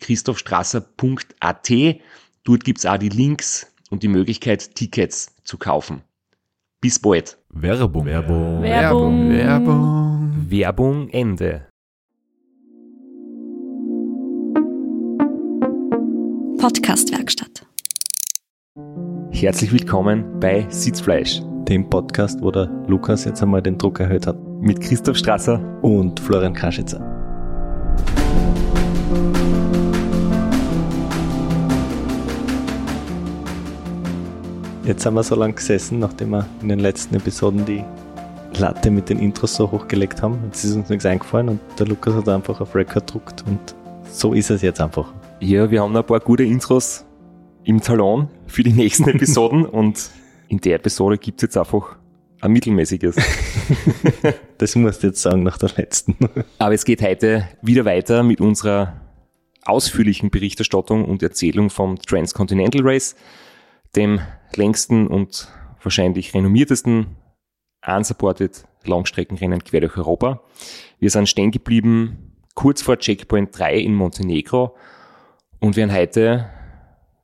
www.christophstrasser.at. Dort gibt's auch die Links und die Möglichkeit, Tickets zu kaufen. Bis bald. Werbung. Werbung. Werbung. Werbung. Werbung Ende. Podcastwerkstatt. Herzlich willkommen bei Sitzfleisch dem Podcast, wo der Lukas jetzt einmal den Druck erhöht hat. mit Christoph Strasser. Und Florian Kaschitzer. Jetzt haben wir so lange gesessen, nachdem wir in den letzten Episoden die Latte mit den Intros so hochgelegt haben. Jetzt ist uns nichts eingefallen und der Lukas hat einfach auf Record gedruckt und so ist es jetzt einfach. Ja, wir haben ein paar gute Intros im Talon für die nächsten Episoden und in der Episode gibt's jetzt einfach ein mittelmäßiges. Das musst du jetzt sagen nach der letzten. Aber es geht heute wieder weiter mit unserer ausführlichen Berichterstattung und Erzählung vom Transcontinental Race, dem längsten und wahrscheinlich renommiertesten unsupported Langstreckenrennen quer durch Europa. Wir sind stehen geblieben kurz vor Checkpoint 3 in Montenegro und werden heute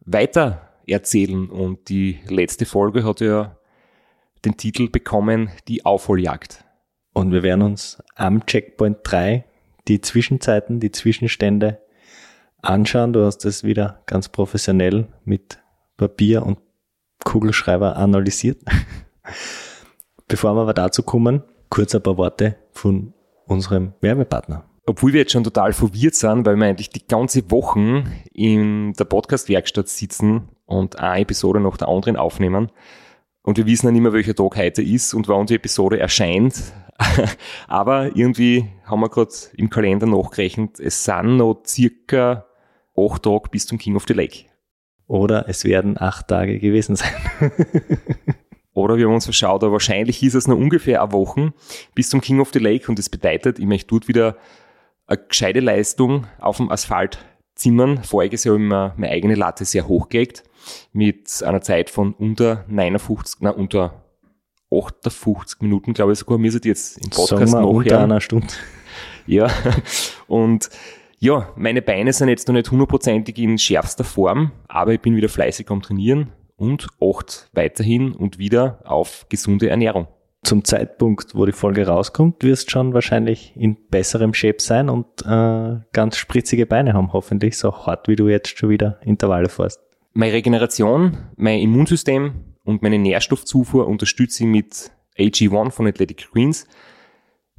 weiter erzählen. Und die letzte Folge hat ja den Titel bekommen, die Aufholjagd. Und wir werden uns am Checkpoint 3 die Zwischenzeiten, die Zwischenstände anschauen. Du hast das wieder ganz professionell mit Papier und Kugelschreiber analysiert. Bevor wir aber dazu kommen, kurz ein paar Worte von unserem Werbepartner. Obwohl wir jetzt schon total verwirrt sind, weil wir eigentlich die ganze Woche in der Podcast-Werkstatt sitzen und eine Episode nach der anderen aufnehmen. Und wir wissen ja nicht mehr, welcher Tag heute ist und wann die Episode erscheint. Aber irgendwie haben wir gerade im Kalender nachgerechnet, es sind noch circa acht Tage bis zum King of the Lake. Oder es werden acht Tage gewesen sein. Oder wir haben uns verschaut, aber wahrscheinlich ist es noch ungefähr eine Woche bis zum King of the Lake und das bedeutet, ich möchte dort wieder eine gescheite Leistung auf dem Asphalt zimmern. Voriges Jahr habe ich mir meine eigene Latte sehr hochgelegt mit einer Zeit von unter 59, na, unter 58 Minuten, glaube ich sogar. Mir sind jetzt im Podcast Sagen wir unter einer Stunde. Ja, und ja, meine Beine sind jetzt noch nicht hundertprozentig in schärfster Form, aber ich bin wieder fleißig am Trainieren und acht weiterhin und wieder auf gesunde Ernährung. Zum Zeitpunkt, wo die Folge rauskommt, wirst schon wahrscheinlich in besserem Shape sein und äh, ganz spritzige Beine haben, hoffentlich so hart, wie du jetzt schon wieder Intervalle fährst. Meine Regeneration, mein Immunsystem und meine Nährstoffzufuhr unterstütze ich mit AG1 von Athletic Greens.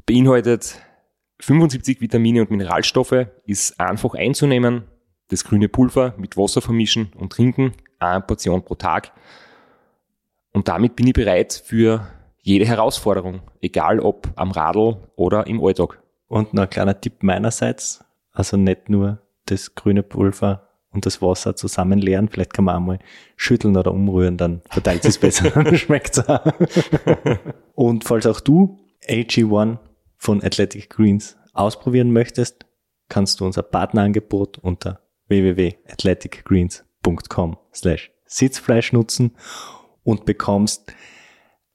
Beinhaltet 75 Vitamine und Mineralstoffe, ist einfach einzunehmen. Das grüne Pulver mit Wasser vermischen und trinken, eine Portion pro Tag. Und damit bin ich bereit für jede Herausforderung, egal ob am Radl oder im Alltag. Und noch ein kleiner Tipp meinerseits, also nicht nur das grüne Pulver und das Wasser zusammen leeren, vielleicht kann man auch mal schütteln oder umrühren, dann verteilt es besser, schmeckt es auch. Und falls auch du AG1 von Athletic Greens ausprobieren möchtest, kannst du unser Partnerangebot unter www.athleticgreens.com slash Sitzfleisch nutzen und bekommst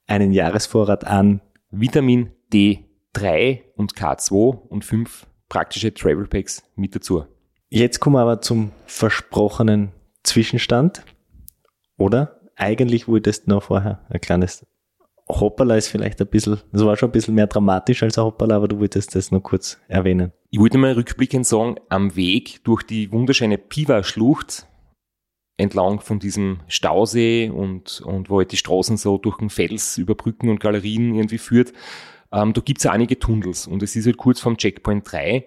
einen Jahresvorrat an Vitamin D3 und K2 und fünf praktische Travel Packs mit dazu. Jetzt kommen wir aber zum versprochenen Zwischenstand. Oder? Eigentlich wolltest du noch vorher ein kleines Hoppala ist vielleicht ein bisschen, das war schon ein bisschen mehr dramatisch als ein Hoppala, aber du wolltest das noch kurz erwähnen. Ich wollte mal rückblickend sagen, am Weg durch die wunderschöne Piva-Schlucht entlang von diesem Stausee und, und wo halt die Straßen so durch den Fels über Brücken und Galerien irgendwie führt, ähm, da gibt's ja einige Tunnels und es ist halt kurz vom Checkpoint 3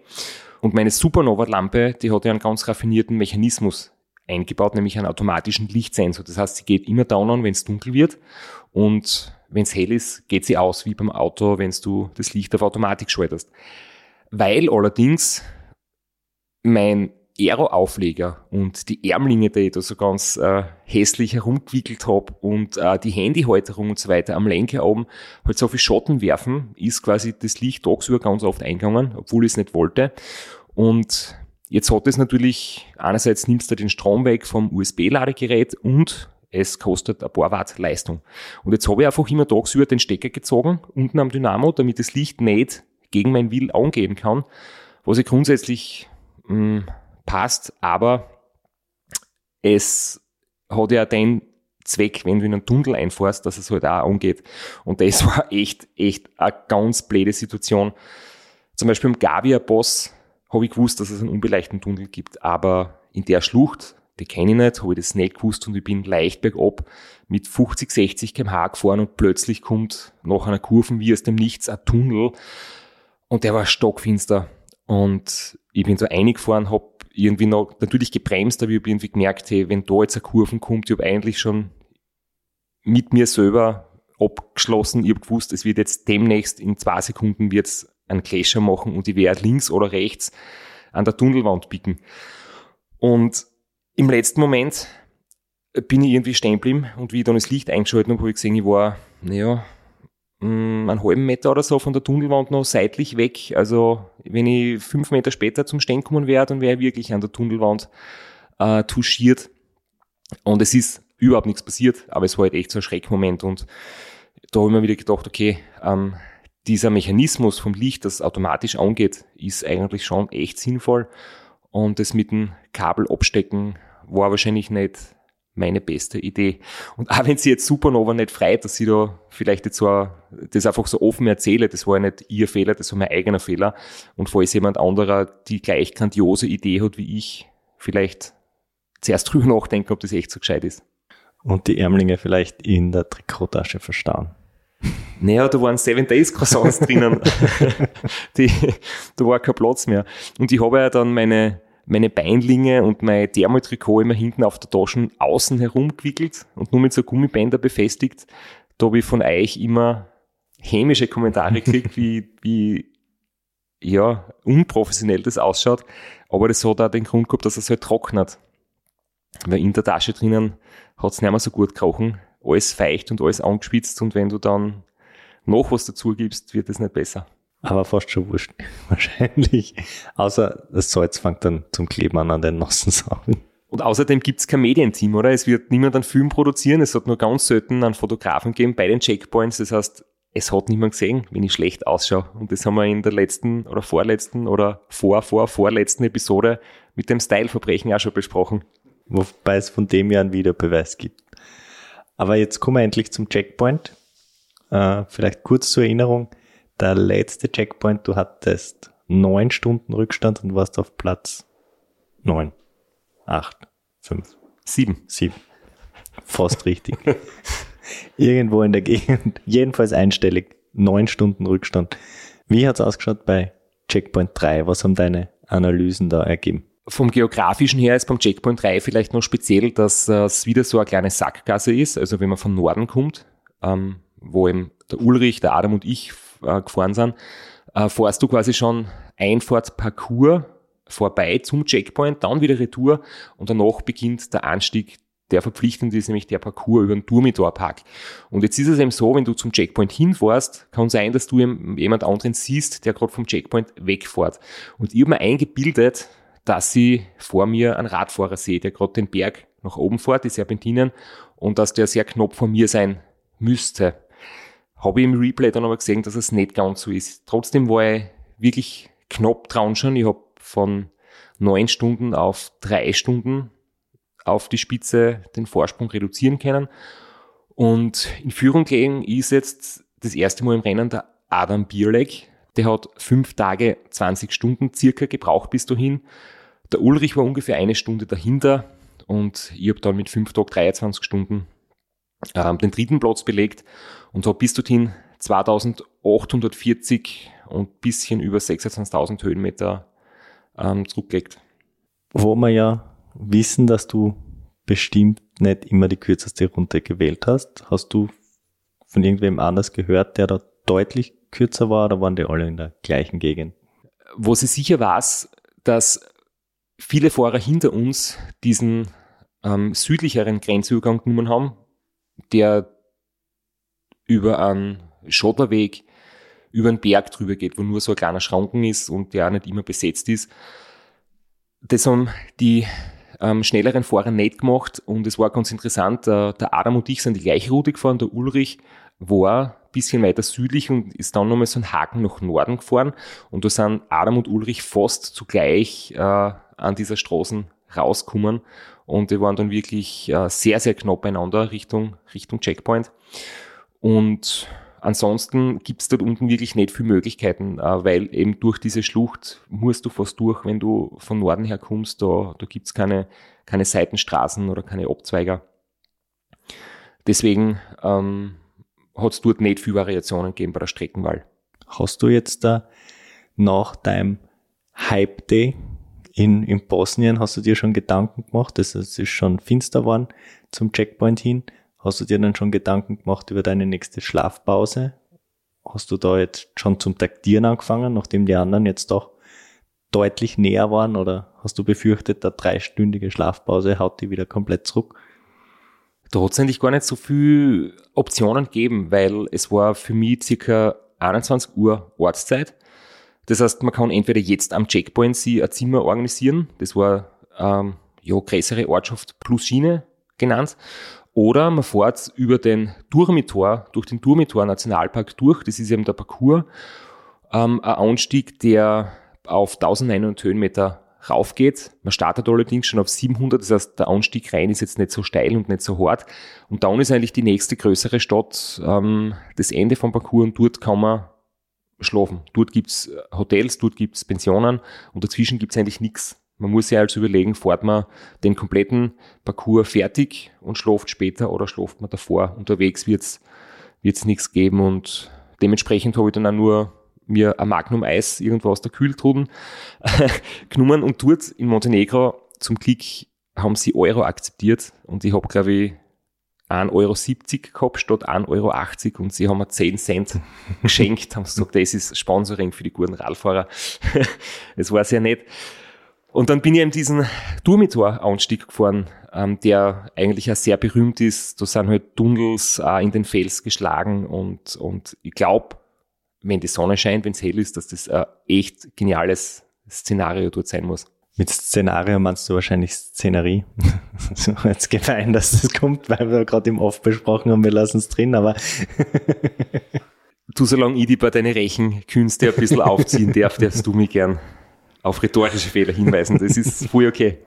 und meine Supernova-Lampe, die hat ja einen ganz raffinierten Mechanismus eingebaut, nämlich einen automatischen Lichtsensor. Das heißt, sie geht immer down an, wenn es dunkel wird und wenn es hell ist, geht sie aus, wie beim Auto, wenn du das Licht auf Automatik schaltest. Weil allerdings mein Aero-Aufleger und die Ärmlinge, die ich da so ganz äh, hässlich herumgewickelt habe und äh, die Handyhalterung und so weiter am Lenker oben halt so viel Schatten werfen, ist quasi das Licht tagsüber ganz oft eingegangen, obwohl ich es nicht wollte. Und jetzt hat es natürlich, einerseits nimmst du den Strom weg vom USB-Ladegerät und es kostet ein paar Watt Leistung. Und jetzt habe ich einfach immer tagsüber den Stecker gezogen, unten am Dynamo, damit das Licht nicht gegen mein Will angehen kann, was ich grundsätzlich mh, hm, passt, aber es hat ja den Zweck, wenn du in einen Tunnel einfahrst, dass es halt auch angeht. Und das war echt, echt eine ganz blöde Situation. Zum Beispiel im Gavia-Boss habe ich gewusst, dass es einen unbeleichten Tunnel gibt, aber in der Schlucht, die kenne ich nicht, habe ich das nicht gewusst und ich bin leicht bergab mit 50, 60 kmh gefahren und plötzlich kommt nach einer Kurve wie aus dem Nichts ein Tunnel und der war stockfinster und ich bin so eingefahren, habe irgendwie noch natürlich gebremst, aber ich habe irgendwie gemerkt, hey, wenn da jetzt eine Kurve kommt, ich habe eigentlich schon mit mir selber abgeschlossen, ich habe gewusst, es wird jetzt demnächst in zwei Sekunden wird's einen Clasher machen und ich werde links oder rechts an der Tunnelwand bicken. Und im letzten Moment bin ich irgendwie stehen geblieben und wie ich dann das Licht eingeschaltet habe, habe ich gesehen, ich war, naja, Mm, einen halben Meter oder so von der Tunnelwand noch seitlich weg. Also wenn ich fünf Meter später zum Stehen kommen wäre, dann wäre ich wirklich an der Tunnelwand äh, touchiert. Und es ist überhaupt nichts passiert, aber es war halt echt so ein Schreckmoment. Und da habe ich mir wieder gedacht, okay, ähm, dieser Mechanismus vom Licht, das automatisch angeht, ist eigentlich schon echt sinnvoll. Und das mit dem Kabel abstecken war wahrscheinlich nicht meine beste Idee. Und auch wenn sie jetzt Supernova nicht freut, dass sie da vielleicht jetzt so, das einfach so offen erzähle, das war ja nicht ihr Fehler, das war mein eigener Fehler. Und falls jemand anderer die gleich grandiose Idee hat wie ich, vielleicht zuerst drüber nachdenken, ob das echt so gescheit ist. Und die Ärmlinge vielleicht in der Trikottasche verstauen. Naja, da waren Seven Days Croissants drinnen. die, da war kein Platz mehr. Und ich habe ja dann meine, meine Beinlinge und mein Thermaltrikot immer hinten auf der Tasche außen herumgewickelt und nur mit so Gummibänder befestigt. Da habe ich von euch immer hämische Kommentare gekriegt, wie, wie ja, unprofessionell das ausschaut. Aber das hat auch den Grund gehabt, dass es halt trocknet. Weil in der Tasche drinnen hat es nicht mehr so gut gekrochen. Alles feucht und alles angespitzt und wenn du dann noch was dazu gibst, wird es nicht besser. Aber fast schon wurscht. Wahrscheinlich. Außer das Salz fängt dann zum Kleben an an den nassen Sachen. Und außerdem gibt's kein Medienteam, oder? Es wird niemand einen Film produzieren. Es hat nur ganz selten einen Fotografen gegeben bei den Checkpoints. Das heißt, es hat niemand gesehen, wenn ich schlecht ausschaue. Und das haben wir in der letzten oder vorletzten oder vor, vor, vorletzten Episode mit dem Style-Verbrechen auch schon besprochen. Wobei es von dem ja einen Videobeweis gibt. Aber jetzt kommen wir endlich zum Checkpoint. Äh, vielleicht kurz zur Erinnerung der letzte Checkpoint, du hattest neun Stunden Rückstand und warst auf Platz neun, acht, fünf, sieben, sieben. Fast richtig. Irgendwo in der Gegend, jedenfalls einstellig, neun Stunden Rückstand. Wie hat's ausgeschaut bei Checkpoint 3? Was haben deine Analysen da ergeben? Vom geografischen her ist beim Checkpoint 3 vielleicht noch speziell, dass es wieder so eine kleine Sackgasse ist. Also wenn man von Norden kommt, ähm, wo eben der Ulrich, der Adam und ich äh, gefahren sind, äh, fährst du quasi schon Einfahrtparcours vorbei zum Checkpoint, dann wieder Retour und danach beginnt der Anstieg der verpflichtend ist, nämlich der Parcours über den Turmidor-Park. Und jetzt ist es eben so, wenn du zum Checkpoint hinfährst, kann sein, dass du jemand anderen siehst, der gerade vom Checkpoint wegfährt. Und ich habe mir eingebildet, dass ich vor mir einen Radfahrer sehe, der gerade den Berg nach oben fährt, die Serpentinen, und dass der sehr knapp vor mir sein müsste. Habe ich im Replay dann aber gesehen, dass es nicht ganz so ist. Trotzdem war ich wirklich knapp dran schon. Ich habe von neun Stunden auf drei Stunden auf die Spitze den Vorsprung reduzieren können. Und in Führung gelegen ist jetzt das erste Mal im Rennen der Adam Bierleck, der hat fünf Tage, 20 Stunden circa gebraucht bis dahin. Der Ulrich war ungefähr eine Stunde dahinter und ich habe dann mit fünf Tagen 23 Stunden ähm, den dritten Platz belegt und habe bis dorthin 2840 und bisschen über 26.000 Höhenmeter ähm, zurückgelegt. Wo wir ja wissen, dass du bestimmt nicht immer die kürzeste Runde gewählt hast, hast du von irgendwem anders gehört, der da deutlich kürzer war oder waren die alle in der gleichen Gegend? Wo sie sicher weiß, dass viele Fahrer hinter uns diesen ähm, südlicheren Grenzübergang genommen haben, der über einen Schotterweg über einen Berg drüber geht, wo nur so ein kleiner Schranken ist und der auch nicht immer besetzt ist. Das haben die ähm, schnelleren Fahrer nicht gemacht und es war ganz interessant. Äh, der Adam und ich sind die gleiche Route gefahren, der Ulrich war ein bisschen weiter südlich und ist dann nochmal so einen Haken nach Norden gefahren und da sind Adam und Ulrich fast zugleich äh, an dieser Straßen rausgekommen und die waren dann wirklich äh, sehr, sehr knapp beieinander Richtung, Richtung Checkpoint. Und ansonsten gibt's dort unten wirklich nicht viele Möglichkeiten, äh, weil eben durch diese Schlucht musst du fast durch, wenn du von Norden her kommst, da, da gibt's keine, keine Seitenstraßen oder keine Abzweiger. Deswegen ähm, hat's dort nicht viele Variationen gegeben bei der Streckenwahl. Hast du jetzt da nach deinem Hype Day in, in Bosnien, hast du dir schon Gedanken gemacht? Es ist schon finster geworden zum Checkpoint hin. Hast du dir dann schon Gedanken gemacht über deine nächste Schlafpause? Hast du da jetzt schon zum Taktieren angefangen, nachdem die anderen jetzt doch deutlich näher waren? Oder hast du befürchtet, der dreistündige Schlafpause haut die wieder komplett zurück? Da hat es eigentlich gar nicht so viele Optionen gegeben, weil es war für mich circa 21 Uhr Ortszeit. Das heißt, man kann entweder jetzt am Checkpoint sie ein Zimmer organisieren, das war ähm, ja größere Ortschaft plus Schiene genannt, oder man fährt über den Durmitor, durch den Durmitor Nationalpark durch, das ist eben der Parcours, ähm, ein Anstieg, der auf 1900 Höhenmeter raufgeht. Man startet allerdings schon auf 700, das heißt, der Anstieg rein ist jetzt nicht so steil und nicht so hart. Und dann ist eigentlich die nächste größere Stadt ähm, das Ende vom Parcours und dort kann man schlafen. Dort gibt's Hotels, dort gibt's Pensionen und dazwischen gibt's eigentlich nichts. Man muss sich also überlegen, fährt man den kompletten Parcours fertig und schläft später oder schläft man davor. Unterwegs wird's wird's nichts geben und dementsprechend habe ich dann auch nur mir ein Magnum Eis irgendwo aus der Kühltruden genommen und dort in Montenegro zum Glück haben sie Euro akzeptiert und ich habe glaube ich 1,70 Euro gehabt statt 1,80 Euro und sie haben mir 10 Cent geschenkt, haben gesagt, das ist Sponsoring für die guten Radfahrer. Es war sehr nett. Und dann bin ich eben diesen Durmitor-Anstieg gefahren, ähm, der eigentlich auch sehr berühmt ist. Da sind halt Tunnels äh, in den Fels geschlagen und, und ich glaube, wenn die Sonne scheint, wenn es hell ist, dass das ein echt geniales Szenario dort sein muss. Mit Szenario meinst du wahrscheinlich Szenerie. so jetzt gemein, dass das kommt, weil wir gerade im Off besprochen haben, wir lassen es drin, aber du, solange ich die bei deinen Rechenkünste ein bisschen aufziehen darf, darfst du mich gern auf rhetorische Fehler hinweisen. Das ist voll okay.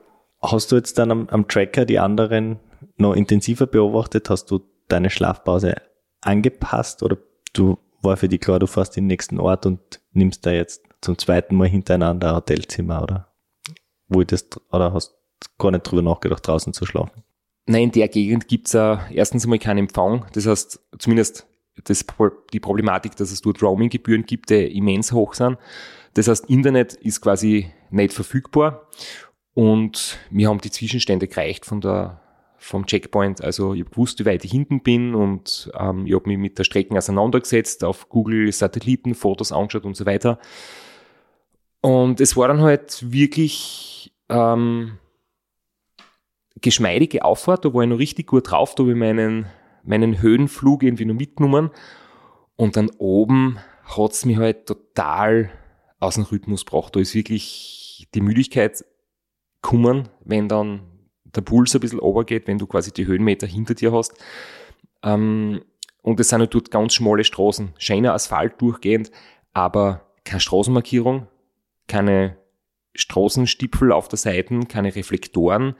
Hast du jetzt dann am, am Tracker die anderen noch intensiver beobachtet? Hast du deine Schlafpause angepasst oder du war für dich klar, du fährst in den nächsten Ort und nimmst da jetzt zum zweiten Mal hintereinander ein Hotelzimmer oder wolltest oder hast gar nicht drüber nachgedacht, draußen zu schlafen? Nein, in der Gegend gibt's ja erstens einmal keinen Empfang. Das heißt, zumindest das, die Problematik, dass es dort Roaminggebühren gibt, die immens hoch sind. Das heißt, Internet ist quasi nicht verfügbar und wir haben die Zwischenstände gereicht von der, vom Checkpoint. Also ich habe gewusst, wie weit ich hinten bin und ähm, ich habe mich mit der Strecke auseinandergesetzt, auf Google Satelliten, Fotos angeschaut und so weiter. Und es war dann halt wirklich ähm, geschmeidige Auffahrt, da war ich noch richtig gut drauf, da habe ich meinen, meinen Höhenflug irgendwie noch mitgenommen. Und dann oben hat's mich halt total aus dem Rhythmus gebracht. Da ist wirklich die Müdigkeit kommen, wenn dann der Puls ein bisschen runtergeht, wenn du quasi die Höhenmeter hinter dir hast. Ähm, und es sind halt dort ganz schmale Straßen, schöner Asphalt durchgehend, aber keine Straßenmarkierung, keine Straßenstipfel auf der Seite, keine Reflektoren,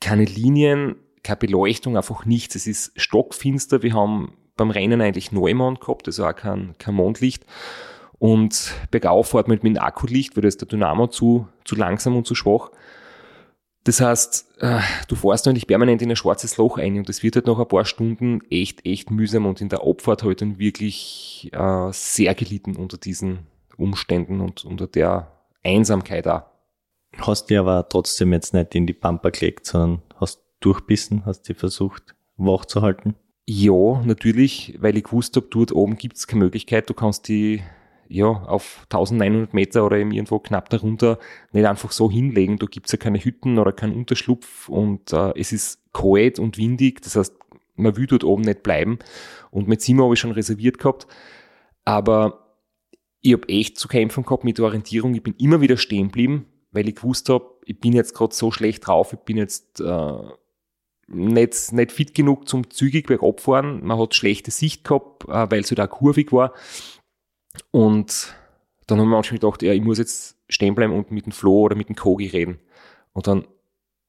keine Linien, keine Beleuchtung, einfach nichts. Es ist stockfinster. Wir haben beim Rennen eigentlich Neumond gehabt, also auch kein, kein Mondlicht. Und bergauf fährt man mit dem Akkulicht, weil da ist der Dynamo zu, zu langsam und zu schwach. Das heißt, äh, du fährst eigentlich permanent in ein schwarzes Loch ein und das wird halt nach ein paar Stunden echt, echt mühsam und in der Abfahrt halt dann wirklich äh, sehr gelitten unter diesen Umständen und unter der Einsamkeit auch. Hast dich aber trotzdem jetzt nicht in die Pampa gelegt, sondern hast durchbissen, hast dich versucht, wach zu halten. Ja, natürlich, weil ich gewusst habe, dort oben gibt es keine Möglichkeit, du kannst die ja, auf 1900 Meter oder eben irgendwo knapp darunter nicht einfach so hinlegen. Da gibt's ja keine Hütten oder keinen Unterschlupf und äh, es ist kalt und windig. Das heißt, man will dort oben nicht bleiben. Und mit Zimmer habe ich schon reserviert gehabt. Aber ich habe echt zu kämpfen gehabt mit der Orientierung. Ich bin immer wieder stehen geblieben, weil ich gewusst habe, ich bin jetzt gerade so schlecht drauf, ich bin jetzt äh, nicht, nicht fit genug zum zügig bergab fahren. Man hat schlechte Sicht gehabt, äh, weil es halt auch kurvig war. Und dann haben wir manchmal gedacht, ja, ich muss jetzt stehen bleiben und mit dem Flo oder mit dem Kogi reden. Und dann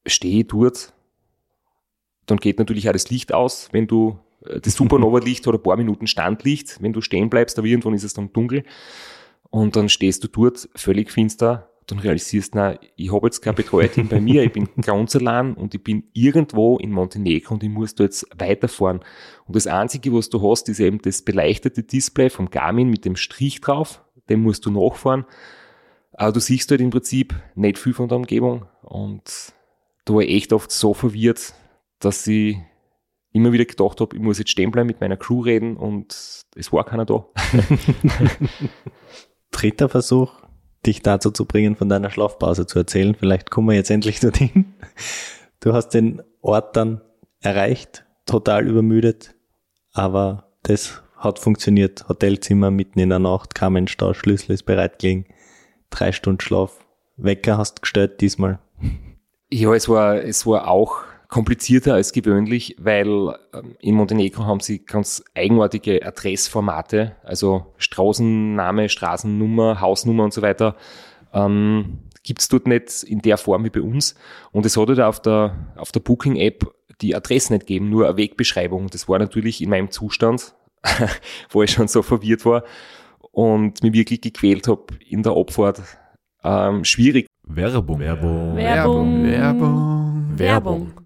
stehe ich dort, dann geht natürlich auch das Licht aus, wenn du äh, das Supernova-Licht oder ein paar Minuten Standlicht, wenn du stehen bleibst, aber irgendwann ist es dann dunkel. Und dann stehst du dort, völlig finster, dann realisierst, na, ich habe jetzt kein Betreuerteam bei mir, ich bin ganz allein und ich bin irgendwo in Montenegro und ich muss da jetzt weiterfahren. Und das Einzige, was du hast, ist eben das beleuchtete Display vom Garmin mit dem Strich drauf, den musst du nachfahren. Aber du siehst halt im Prinzip nicht viel von der Umgebung und da war ich echt oft so verwirrt, dass ich immer wieder gedacht habe, ich muss jetzt stehen bleiben, mit meiner Crew reden und es war keiner da. Dritter Versuch, dich dazu zu bringen, von deiner Schlafpause zu erzählen. Vielleicht kommen wir jetzt endlich dorthin. Du hast den Ort dann erreicht, total übermüdet, aber das hat funktioniert. Hotelzimmer mitten in der Nacht, kein Mensch da, Schlüssel ist bereit gelegen, drei Stunden Schlaf. Wecker hast gestellt diesmal. Ja, es war, es war auch komplizierter als gewöhnlich, weil ähm, in Montenegro haben sie ganz eigenartige Adressformate, also Straßenname, Straßennummer, Hausnummer und so weiter. Ähm, Gibt es dort nicht in der Form wie bei uns. Und es hat halt auf der, auf der Booking-App die Adresse nicht gegeben, nur eine Wegbeschreibung. Das war natürlich in meinem Zustand, wo ich schon so verwirrt war und mich wirklich gequält habe in der Abfahrt. Ähm, schwierig. Werbung. Werbung. Werbung. Werbung. Werbung.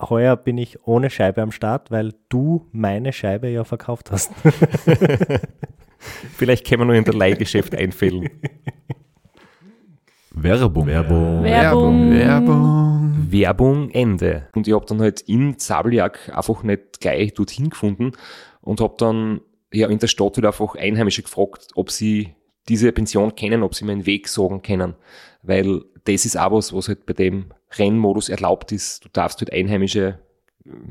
Heuer bin ich ohne Scheibe am Start, weil du meine Scheibe ja verkauft hast. Vielleicht können wir nur in der Leihgeschäft einfällen. Werbung. Werbung. Werbung. Werbung. Werbung Ende. Und ich habe dann halt in Zabeljak einfach nicht gleich dorthin gefunden und habe dann ja in der Stadt halt einfach Einheimische gefragt, ob sie diese Pension kennen, ob sie meinen Weg sagen können. Weil das ist auch was, was halt bei dem Rennmodus erlaubt ist. Du darfst halt Einheimische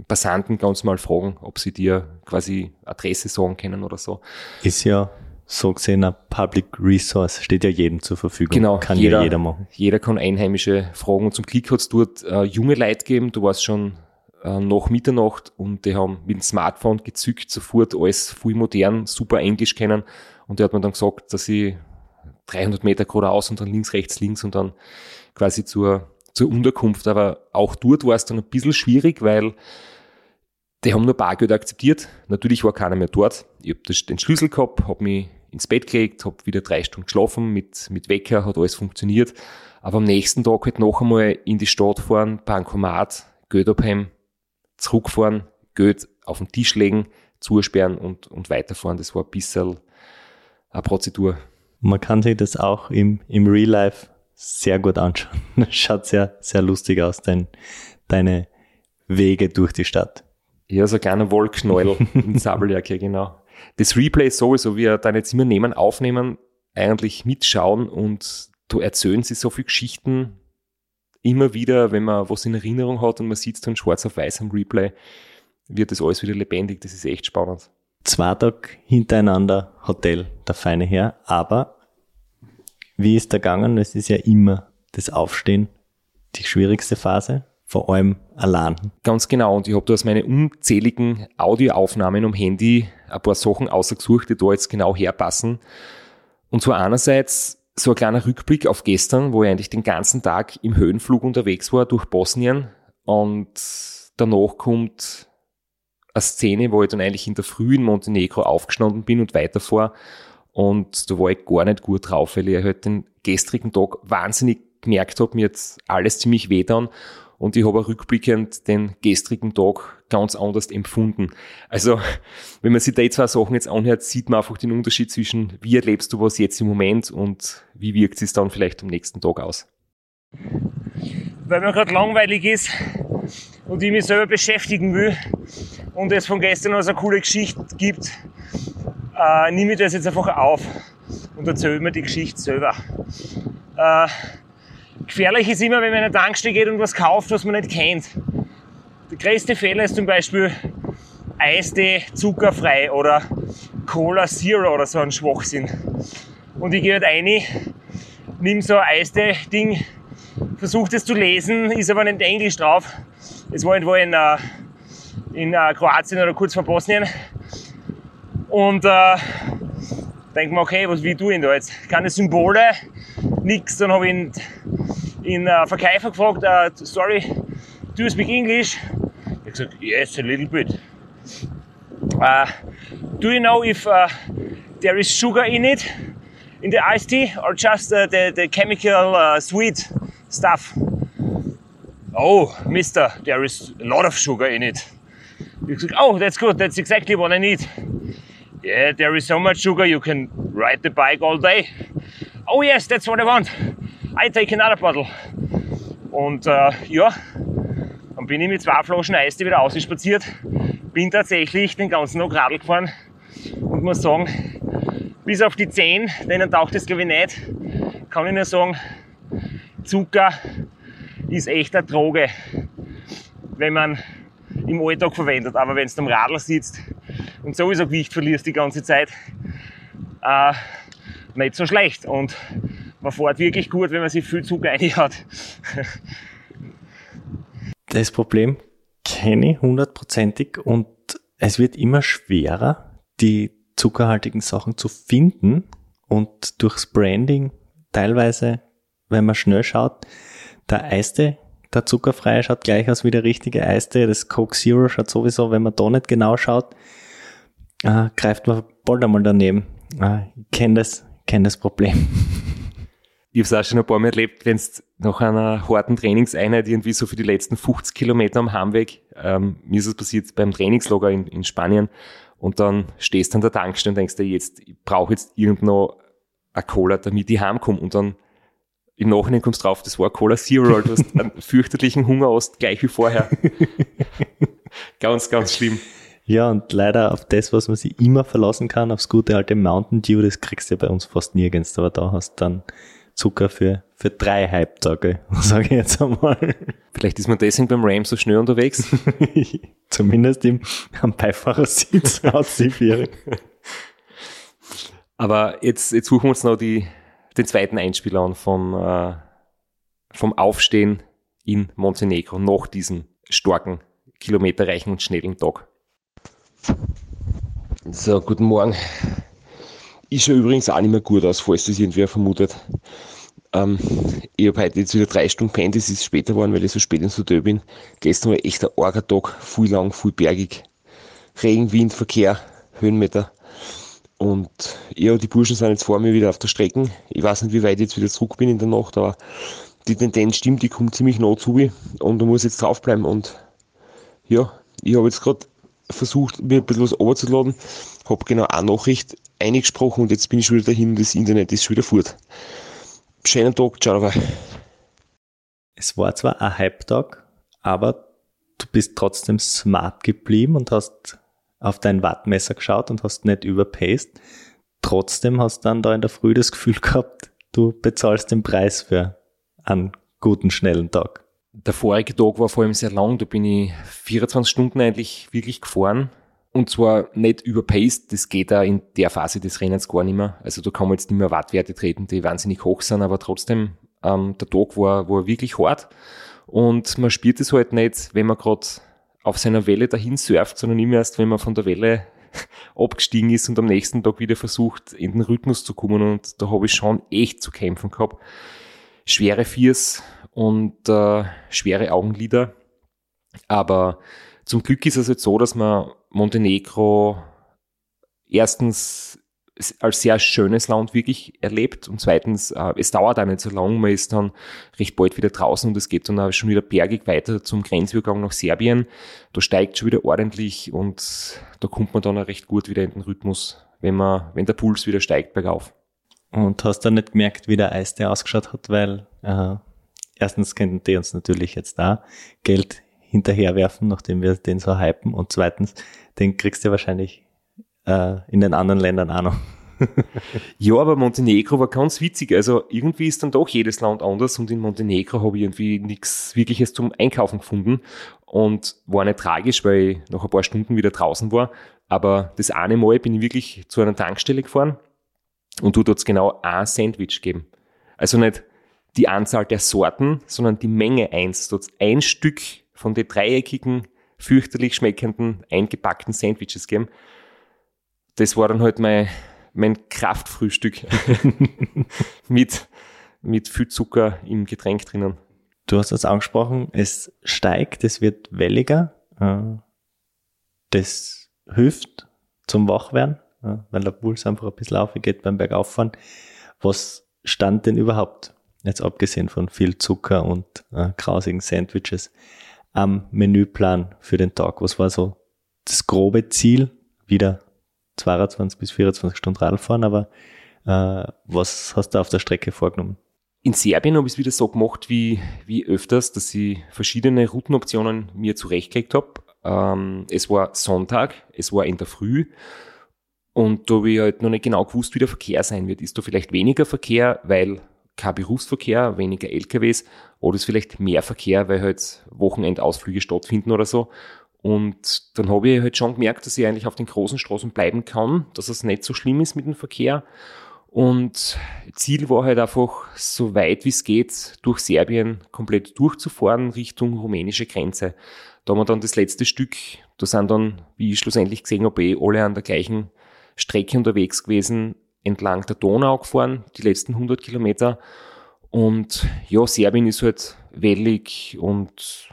Passanten ganz mal fragen, ob sie dir quasi Adresse sagen können oder so. Ist ja so gesehen ein Public Resource, steht ja jedem zur Verfügung. Genau, kann jeder, ja jeder machen. Jeder kann Einheimische fragen. Und zum Glück hat es dort äh, junge Leute gegeben, du warst schon äh, nach Mitternacht und die haben mit dem Smartphone gezückt sofort alles voll modern, super Englisch kennen. Und der hat mir dann gesagt, dass ich 300 Meter geradeaus und dann links, rechts, links und dann quasi zur, zur Unterkunft. Aber auch dort war es dann ein bisschen schwierig, weil die haben nur Bargeld akzeptiert. Natürlich war keiner mehr dort. Ich habe den Schlüssel gehabt, habe mich ins Bett gelegt, habe wieder drei Stunden geschlafen, mit, mit Wecker hat alles funktioniert. Aber am nächsten Tag halt noch einmal in die Stadt fahren, Bankomat, Geld abheben, zurückfahren, Geld auf den Tisch legen, zusperren und, und weiterfahren. Das war ein bisschen eine Prozedur. Man kann sich das auch im, im Real Life sehr gut anschauen. Das schaut sehr, sehr lustig aus, dein, deine Wege durch die Stadt. Ja, so ein kleiner Wollknäuel in Sabeljacke, genau. Das Replay sowieso, wir dann jetzt immer nehmen, aufnehmen, eigentlich mitschauen und du erzählen sie so viele Geschichten immer wieder, wenn man was in Erinnerung hat und man sieht es dann schwarz auf weiß am Replay, wird das alles wieder lebendig. Das ist echt spannend. Zwei Tage hintereinander Hotel, der feine Herr, aber wie ist der gegangen? Es ist ja immer das Aufstehen die schwierigste Phase, vor allem allein. Ganz genau. Und ich habe da aus meinen unzähligen Audioaufnahmen am Handy ein paar Sachen ausgesucht, die da jetzt genau herpassen. Und zwar einerseits so ein kleiner Rückblick auf gestern, wo ich eigentlich den ganzen Tag im Höhenflug unterwegs war durch Bosnien. Und danach kommt eine Szene, wo ich dann eigentlich in der Früh in Montenegro aufgestanden bin und weiterfahre. Und da war ich gar nicht gut drauf, weil ich halt den gestrigen Tag wahnsinnig gemerkt habe, mir jetzt alles ziemlich weh dann und ich habe rückblickend den gestrigen Tag ganz anders empfunden. Also, wenn man sich die zwei Sachen jetzt anhört, sieht man einfach den Unterschied zwischen, wie erlebst du was jetzt im Moment und wie wirkt es dann vielleicht am nächsten Tag aus. Weil mir gerade langweilig ist und ich mich selber beschäftigen will und es von gestern noch so eine coole Geschichte gibt, äh, nehme ich das jetzt einfach auf und erzähle mir die Geschichte selber. Äh, gefährlich ist immer, wenn man in eine Tankstelle geht und was kauft, was man nicht kennt. Der größte Fehler ist zum Beispiel Eistee zuckerfrei oder Cola Zero oder so ein Schwachsinn. Und ich gehe halt rein, nimm so ein Eistee-Ding, versuche das zu lesen, ist aber nicht Englisch drauf. Es war irgendwo in, äh, in äh, Kroatien oder kurz vor Bosnien. Und äh, denke mir, okay, was wie tue ich da jetzt? Keine Symbole, nix. Dann habe ich ihn, ihn äh, Verkäufer gefragt, uh, sorry, do you speak English? Er gesagt, yes, a little bit. Uh, do you know if uh, there is sugar in it, in the iced tea, or just the, the chemical sweet stuff? Oh, mister, there is a lot of sugar in it. He said, oh, that's good, that's exactly what I need. Yeah, there is so much sugar you can ride the bike all day. Oh yes, that's what I want. I take another bottle. Und äh, ja, dann bin ich mit zwei Flaschen Eistee wieder ausgespaziert, bin tatsächlich den ganzen Tag Radl gefahren und muss sagen, bis auf die 10, denen taucht es glaube ich nicht, kann ich nur sagen, Zucker ist echt eine Droge, wenn man im Alltag verwendet. Aber wenn du am Radl sitzt und sowieso Gewicht verlierst die ganze Zeit, äh, nicht so schlecht. Und man fährt wirklich gut, wenn man sich viel rein hat. Das Problem Kenne ich hundertprozentig und es wird immer schwerer, die zuckerhaltigen Sachen zu finden und durchs Branding teilweise, wenn man schnell schaut, der Eiste, der zuckerfreie schaut gleich aus wie der richtige Eiste, das Coke Zero schaut sowieso, wenn man da nicht genau schaut, äh, greift man bald einmal daneben. Äh, ich kenne das, kenn das Problem. Ich habe es auch schon ein paar Mal erlebt, wenn es nach einer harten Trainingseinheit irgendwie so für die letzten 50 Kilometer am Heimweg, ähm, mir ist es passiert beim Trainingslager in, in Spanien, und dann stehst du an der Tankstelle und denkst dir jetzt, ich brauche jetzt irgendwo eine Cola, damit ich heimkomme. Und dann im Nachhinein kommst du drauf, das war Cola Zero, du hast einen fürchterlichen Hunger hast, gleich wie vorher. ganz, ganz schlimm. Ja, und leider auf das, was man sich immer verlassen kann, aufs gute alte Mountain Dew, das kriegst du ja bei uns fast nirgends, aber da hast du dann Zucker für, für drei Halbtage, sage ich jetzt einmal. Vielleicht ist man deswegen beim Ram so schnell unterwegs. Zumindest im, am Beifahrersitz auszuführen. Aber jetzt, jetzt suchen wir uns noch die, den zweiten Einspieler an vom, äh, vom Aufstehen in Montenegro nach diesem starken, kilometerreichen und schnellen Tag. So, guten Morgen. Ich schaue übrigens auch nicht mehr gut aus, falls das irgendwer vermutet. Ähm, ich habe heute jetzt wieder drei Stunden pennt, es ist später geworden, weil ich so spät ins Hotel bin. Gestern war echt ein arger Tag, viel lang, viel bergig. Regen, Wind, Verkehr, Höhenmeter. Und ja, die Burschen sind jetzt vor mir wieder auf der Strecke. Ich weiß nicht, wie weit ich jetzt wieder zurück bin in der Nacht, aber die Tendenz stimmt, die kommt ziemlich nah zu mir und da muss jetzt draufbleiben. Und ja, ich habe jetzt gerade versucht, mir ein bisschen was runterzuladen, habe genau eine Nachricht eingesprochen und jetzt bin ich schon wieder dahin und das Internet ist schon wieder fort. Schönen Tag, ciao dabei. Es war zwar ein Hype-Tag, aber du bist trotzdem smart geblieben und hast auf dein Wattmesser geschaut und hast nicht überpaced. Trotzdem hast du dann da in der Früh das Gefühl gehabt, du bezahlst den Preis für einen guten, schnellen Tag. Der vorige Tag war vor allem sehr lang, da bin ich 24 Stunden eigentlich wirklich gefahren und zwar nicht überpaced, das geht da in der Phase des Rennens gar nicht mehr. Also da kann man jetzt nicht mehr Wattwerte treten, die wahnsinnig hoch sind, aber trotzdem, ähm, der Tag war, war wirklich hart. Und man spürt es halt nicht, wenn man gerade auf seiner Welle dahin surft, sondern immer erst, wenn man von der Welle abgestiegen ist und am nächsten Tag wieder versucht, in den Rhythmus zu kommen. Und da habe ich schon echt zu kämpfen gehabt. Schwere Fiers und äh, schwere Augenlider. Aber zum Glück ist es jetzt so, dass man Montenegro erstens als sehr schönes Land wirklich erlebt und zweitens, äh, es dauert auch nicht so lang, man ist dann recht bald wieder draußen und es geht dann auch schon wieder bergig weiter zum Grenzübergang nach Serbien. Da steigt schon wieder ordentlich und da kommt man dann auch recht gut wieder in den Rhythmus, wenn man, wenn der Puls wieder steigt bergauf. Und hast du nicht gemerkt, wie der Eiste ausgeschaut hat, weil äh, erstens könnten die uns natürlich jetzt da Geld hinterherwerfen, nachdem wir den so hypen. Und zweitens, den kriegst du wahrscheinlich äh, in den anderen Ländern auch noch. ja, aber Montenegro war ganz witzig. Also irgendwie ist dann doch jedes Land anders und in Montenegro habe ich irgendwie nichts Wirkliches zum Einkaufen gefunden und war nicht tragisch, weil ich nach ein paar Stunden wieder draußen war. Aber das eine Mal bin ich wirklich zu einer Tankstelle gefahren und du dort genau ein Sandwich geben. Also nicht die Anzahl der Sorten, sondern die Menge eins. Dort ein Stück von den dreieckigen, fürchterlich schmeckenden, eingepackten Sandwiches geben. Das war dann halt mein, mein Kraftfrühstück mit, mit viel Zucker im Getränk drinnen. Du hast das angesprochen, es steigt, es wird welliger. Äh, das hilft zum Wachwerden, äh, weil der Puls einfach ein bisschen aufgeht beim Bergauffahren. Was stand denn überhaupt, jetzt abgesehen von viel Zucker und äh, grausigen Sandwiches, am Menüplan für den Tag? Was war so das grobe Ziel? Wieder 22 bis 24 Stunden Radfahren, aber äh, was hast du auf der Strecke vorgenommen? In Serbien habe ich es wieder so gemacht wie, wie öfters, dass ich verschiedene Routenoptionen mir zurechtgelegt habe. Ähm, es war Sonntag, es war in der Früh und da habe ich halt noch nicht genau gewusst, wie der Verkehr sein wird. Ist da vielleicht weniger Verkehr, weil kein Berufsverkehr, weniger LKWs oder ist vielleicht mehr Verkehr, weil halt Wochenendausflüge stattfinden oder so. Und dann habe ich halt schon gemerkt, dass ich eigentlich auf den großen Straßen bleiben kann, dass es nicht so schlimm ist mit dem Verkehr. Und Ziel war halt einfach, so weit wie es geht, durch Serbien komplett durchzufahren Richtung rumänische Grenze. Da haben wir dann das letzte Stück, da sind dann, wie ich schlussendlich gesehen habe, eh alle an der gleichen Strecke unterwegs gewesen, entlang der Donau gefahren, die letzten 100 Kilometer. Und ja, Serbien ist halt wellig und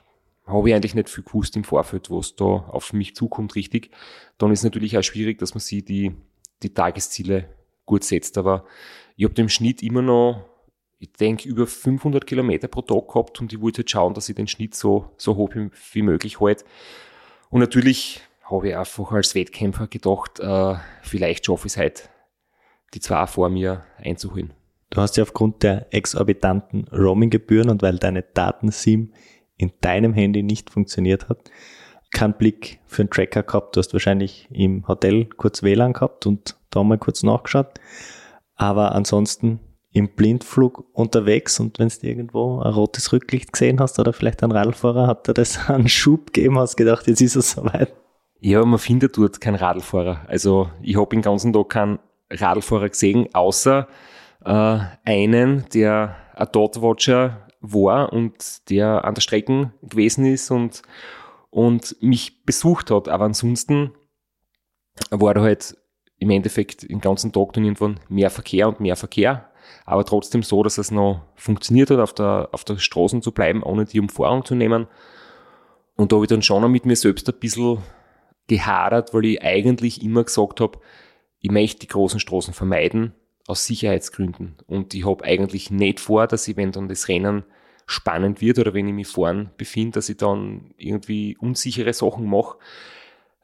habe ich eigentlich nicht viel gewusst im Vorfeld, was da auf mich zukommt, richtig. Dann ist natürlich auch schwierig, dass man sich die, die Tagesziele gut setzt. Aber ich habe im Schnitt immer noch, ich denke, über 500 Kilometer pro Tag gehabt und ich wollte halt schauen, dass ich den Schnitt so, so hoch wie, möglich halte. Und natürlich habe ich einfach als Wettkämpfer gedacht, äh, vielleicht schaffe ich es heute, die zwei vor mir einzuholen. Du hast ja aufgrund der exorbitanten Roaming-Gebühren und weil deine Datensim in deinem Handy nicht funktioniert hat, keinen Blick für einen Tracker gehabt. Du hast wahrscheinlich im Hotel kurz WLAN gehabt und da mal kurz nachgeschaut. Aber ansonsten im Blindflug unterwegs und wenn du irgendwo ein rotes Rücklicht gesehen hast oder vielleicht ein Radlfahrer, hat er das einen Schub gegeben, hast gedacht, jetzt ist es soweit. Ja, man findet dort keinen Radlfahrer. Also ich habe den ganzen Tag keinen Radlfahrer gesehen, außer äh, einen, der ein Dotwatcher war und der an der Strecke gewesen ist und, und mich besucht hat. Aber ansonsten war da halt im Endeffekt den ganzen Tag dann irgendwann mehr Verkehr und mehr Verkehr. Aber trotzdem so, dass es noch funktioniert hat, auf der, auf der Straße zu bleiben, ohne die Umfahrung zu nehmen. Und da habe ich dann schon mit mir selbst ein bisschen gehadert, weil ich eigentlich immer gesagt habe, ich möchte die großen Straßen vermeiden, aus Sicherheitsgründen. Und ich habe eigentlich nicht vor, dass ich, wenn dann das Rennen spannend wird oder wenn ich mich vorn befinde, dass ich dann irgendwie unsichere Sachen mache.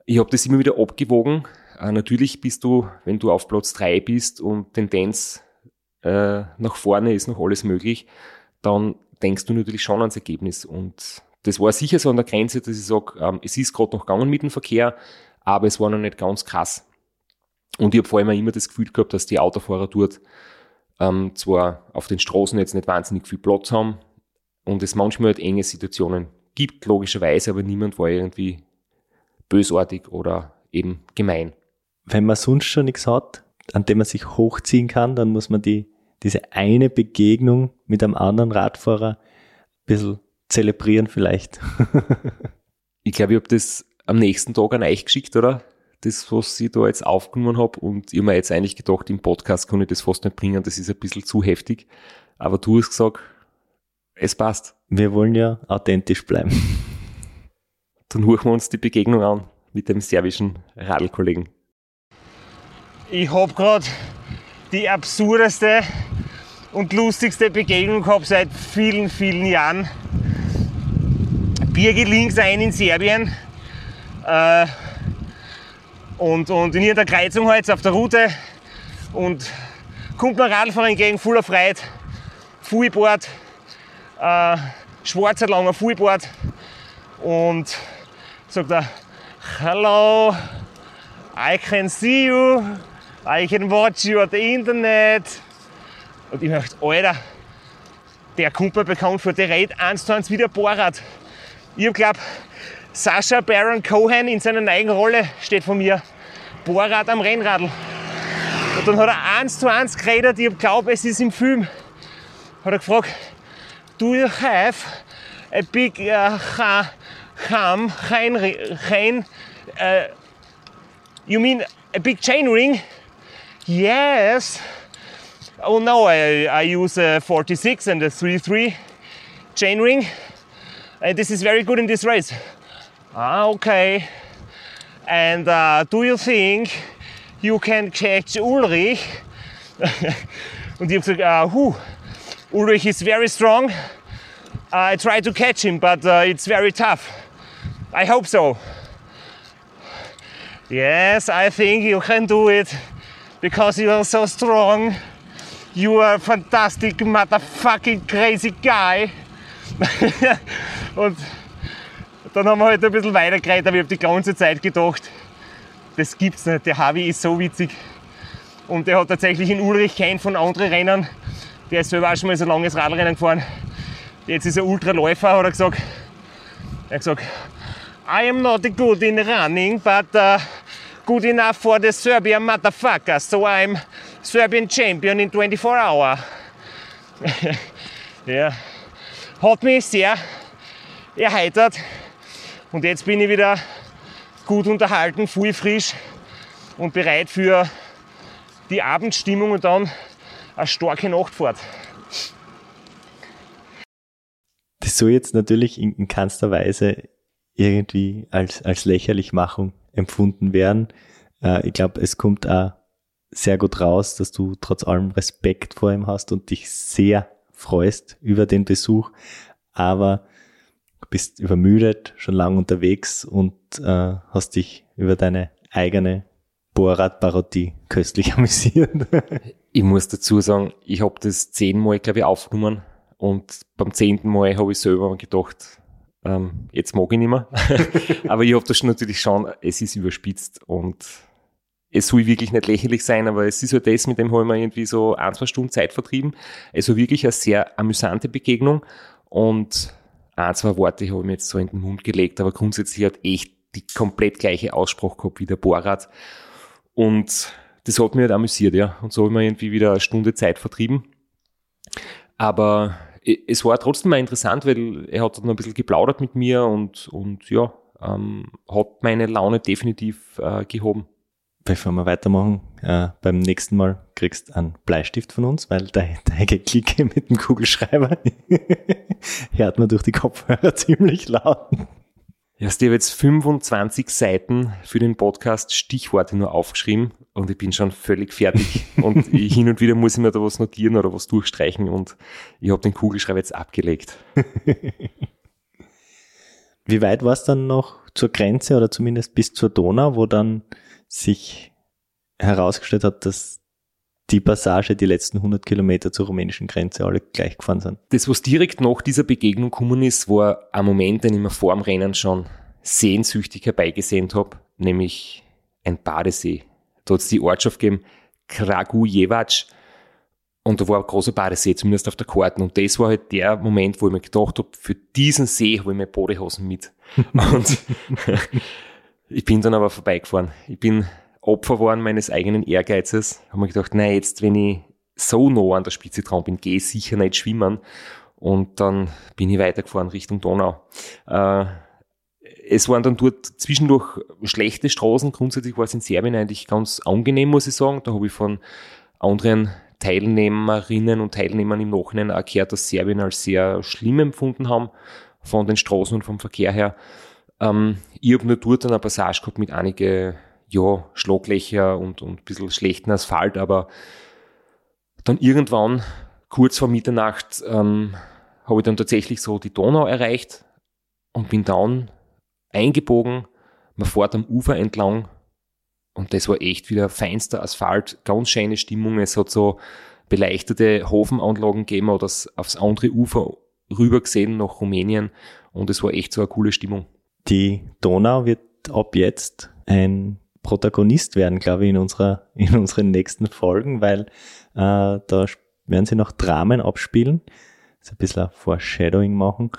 Ich habe das immer wieder abgewogen. Äh, natürlich bist du, wenn du auf Platz drei bist und Tendenz äh, nach vorne ist noch alles möglich, dann denkst du natürlich schon ans Ergebnis. Und das war sicher so an der Grenze, dass ich sage, ähm, es ist gerade noch gegangen mit dem Verkehr, aber es war noch nicht ganz krass. Und ich habe vor allem immer das Gefühl gehabt, dass die Autofahrer dort ähm, zwar auf den Straßen jetzt nicht wahnsinnig viel Platz haben und es manchmal halt enge Situationen gibt, logischerweise, aber niemand war irgendwie bösartig oder eben gemein. Wenn man sonst schon nichts hat, an dem man sich hochziehen kann, dann muss man die, diese eine Begegnung mit einem anderen Radfahrer ein bisschen zelebrieren vielleicht. ich glaube, ich habe das am nächsten Tag an euch geschickt, oder? Das, was ich da jetzt aufgenommen habe. Und ich habe mir jetzt eigentlich gedacht, im Podcast kann ich das fast nicht bringen, das ist ein bisschen zu heftig. Aber du hast gesagt, es passt. Wir wollen ja authentisch bleiben. Dann hören wir uns die Begegnung an mit dem serbischen Radlkollegen. Ich habe gerade die absurdeste und lustigste Begegnung gehabt seit vielen, vielen Jahren. Birge links ein in Serbien. Äh, und, und in irgendeiner Kreuzung halt auf der Route und kommt mir ein Radfahrer entgegen, voller Freude, Fullboard, äh, schwarzer langer Fullboard und sagt er, Hello, I can see you, I can watch you on the Internet. Und ich dachte, Alter, der kommt mir bekannt vor, der redet eins zu eins wie der Borat. Ich hab glaub, Sascha Baron Cohen in seiner neuen Rolle steht vor mir. Bohrrad am Rennradl. Und dann hat er eins zu eins geredet, ich glaube, es ist im Film. Hat er gefragt, do you have a big uh, ham, chain, chain uh, you mean a big chain ring? Yes. Oh no, I, I use a 46 and a 33 chain ring. And this is very good in this race. Ah, okay. And uh, do you think you can catch Ulrich? Und ich habe gesagt, uh? Ulrich is very strong. I try to catch him, but uh, it's very tough. I hope so. Yes, I think you can do it because you are so strong. You are a fantastic motherfucking crazy guy. dann haben wir halt ein bisschen weitergeredet, aber ich habe die ganze Zeit gedacht, das gibt's nicht. Der Harvey ist so witzig. Und der hat tatsächlich in Ulrich kein von anderen Rennen. Der ist selber auch schon mal so langes Radrennen gefahren. Jetzt ist er Ultraläufer, hat er gesagt. Er hat gesagt, I am not good in running, but uh, good enough for the Serbian motherfuckers. So I'm Serbian champion in 24 hours. ja. Hat mich sehr erheitert Und jetzt bin ich wieder gut unterhalten, voll frisch und bereit für die Abendstimmung und dann eine starke Nachtfahrt. Das soll jetzt natürlich in, in keinster Weise irgendwie als, als Lächerlichmachung empfunden werden. Äh, ich glaube, es kommt auch sehr gut raus, dass du trotz allem Respekt vor ihm hast und dich sehr freust über den Besuch, aber bist übermüdet, schon lange unterwegs und äh, hast dich über deine eigene Bohrrad-Parodie köstlich amüsiert. Ich muss dazu sagen, ich habe das zehnmal, glaube ich, aufgenommen und beim zehnten Mal habe ich selber gedacht, ähm, jetzt mag ich nicht mehr. aber ich habe das schon natürlich schon, es ist überspitzt und es soll wirklich nicht lächerlich sein, aber es ist ja das, mit dem haben wir irgendwie so ein, zwei Stunden Zeit vertrieben. Also wirklich eine sehr amüsante Begegnung und ein, zwei Worte habe ich mir jetzt so in den Mund gelegt, aber grundsätzlich hat echt die komplett gleiche Aussprache gehabt wie der Borat. Und das hat mich halt amüsiert, ja. Und so haben wir irgendwie wieder eine Stunde Zeit vertrieben. Aber es war trotzdem mal interessant, weil er hat dann ein bisschen geplaudert mit mir und, und ja, ähm, hat meine Laune definitiv äh, gehoben. Bevor wir weitermachen, äh, beim nächsten Mal kriegst du einen Bleistift von uns, weil deine de Klicke mit dem Kugelschreiber hört man durch die Kopfhörer ziemlich laut. Ja, ich habe jetzt 25 Seiten für den Podcast Stichworte nur aufgeschrieben und ich bin schon völlig fertig. und hin und wieder muss ich mir da was notieren oder was durchstreichen und ich habe den Kugelschreiber jetzt abgelegt. Wie weit war es dann noch zur Grenze oder zumindest bis zur Donau, wo dann sich herausgestellt hat, dass die Passage, die letzten 100 Kilometer zur rumänischen Grenze alle gleich gefahren sind. Das, was direkt nach dieser Begegnung gekommen ist, war ein Moment, den ich mir vor dem Rennen schon sehnsüchtig herbeigesehnt habe, nämlich ein Badesee. Da hat es die Ortschaft gegeben, Kragujevac. Und da war ein großer Badesee, zumindest auf der Karte. Und das war halt der Moment, wo ich mir gedacht habe, für diesen See habe ich meine Badehosen mit. Und ich bin dann aber vorbeigefahren. Ich bin Opfer geworden meines eigenen Ehrgeizes. Habe mir gedacht, nein, jetzt, wenn ich so nah an der Spitze dran bin, gehe ich sicher nicht schwimmen. Und dann bin ich weitergefahren Richtung Donau. Äh, es waren dann dort zwischendurch schlechte Straßen. Grundsätzlich war es in Serbien eigentlich ganz angenehm, muss ich sagen. Da habe ich von anderen Teilnehmerinnen und Teilnehmern im Nachhinein auch gehört, dass Serbien als sehr schlimm empfunden haben von den Straßen und vom Verkehr her. Ähm, ich habe nur dort eine Passage gehabt mit einige ja, Schlaglöcher und, und ein bisschen schlechten Asphalt, aber dann irgendwann, kurz vor Mitternacht, ähm, habe ich dann tatsächlich so die Donau erreicht und bin dann eingebogen. Man fährt am Ufer entlang und das war echt wieder feinster Asphalt, ganz schöne Stimmung. Es hat so beleuchtete Hofenanlagen gegeben oder aufs andere Ufer rüber gesehen nach Rumänien und es war echt so eine coole Stimmung. Die Donau wird ab jetzt ein Protagonist werden, glaube ich, in unserer, in unseren nächsten Folgen, weil äh, da werden sie noch Dramen abspielen, so ein bisschen Foreshadowing machen.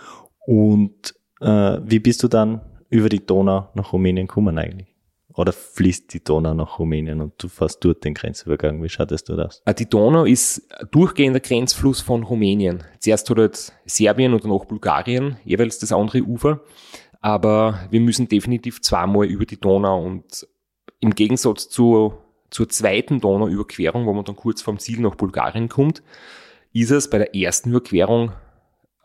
Und äh, wie bist du dann über die Donau nach Rumänien gekommen eigentlich? Oder fließt die Donau nach Rumänien und du fährst dort den Grenzübergang? Wie schaut das dort aus? Die Donau ist durchgehender Grenzfluss von Rumänien. Zuerst hat halt Serbien und danach Bulgarien jeweils das andere Ufer. Aber wir müssen definitiv zweimal über die Donau und im Gegensatz zur, zur zweiten Donauüberquerung, wo man dann kurz vorm Ziel nach Bulgarien kommt, ist es bei der ersten Überquerung